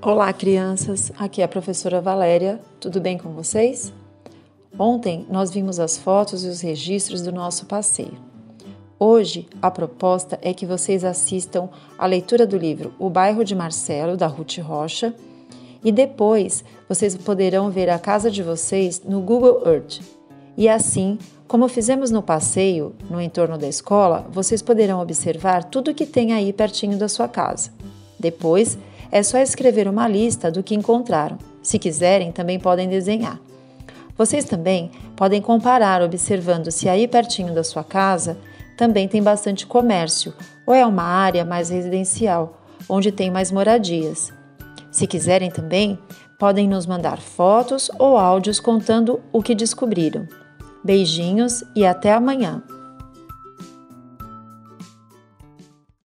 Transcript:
Olá, crianças! Aqui é a professora Valéria. Tudo bem com vocês? Ontem nós vimos as fotos e os registros do nosso passeio. Hoje a proposta é que vocês assistam a leitura do livro O Bairro de Marcelo, da Ruth Rocha, e depois vocês poderão ver a casa de vocês no Google Earth. E assim, como fizemos no passeio, no entorno da escola, vocês poderão observar tudo que tem aí pertinho da sua casa. Depois, é só escrever uma lista do que encontraram. Se quiserem, também podem desenhar. Vocês também podem comparar observando se aí pertinho da sua casa também tem bastante comércio ou é uma área mais residencial, onde tem mais moradias. Se quiserem também, podem nos mandar fotos ou áudios contando o que descobriram. Beijinhos e até amanhã!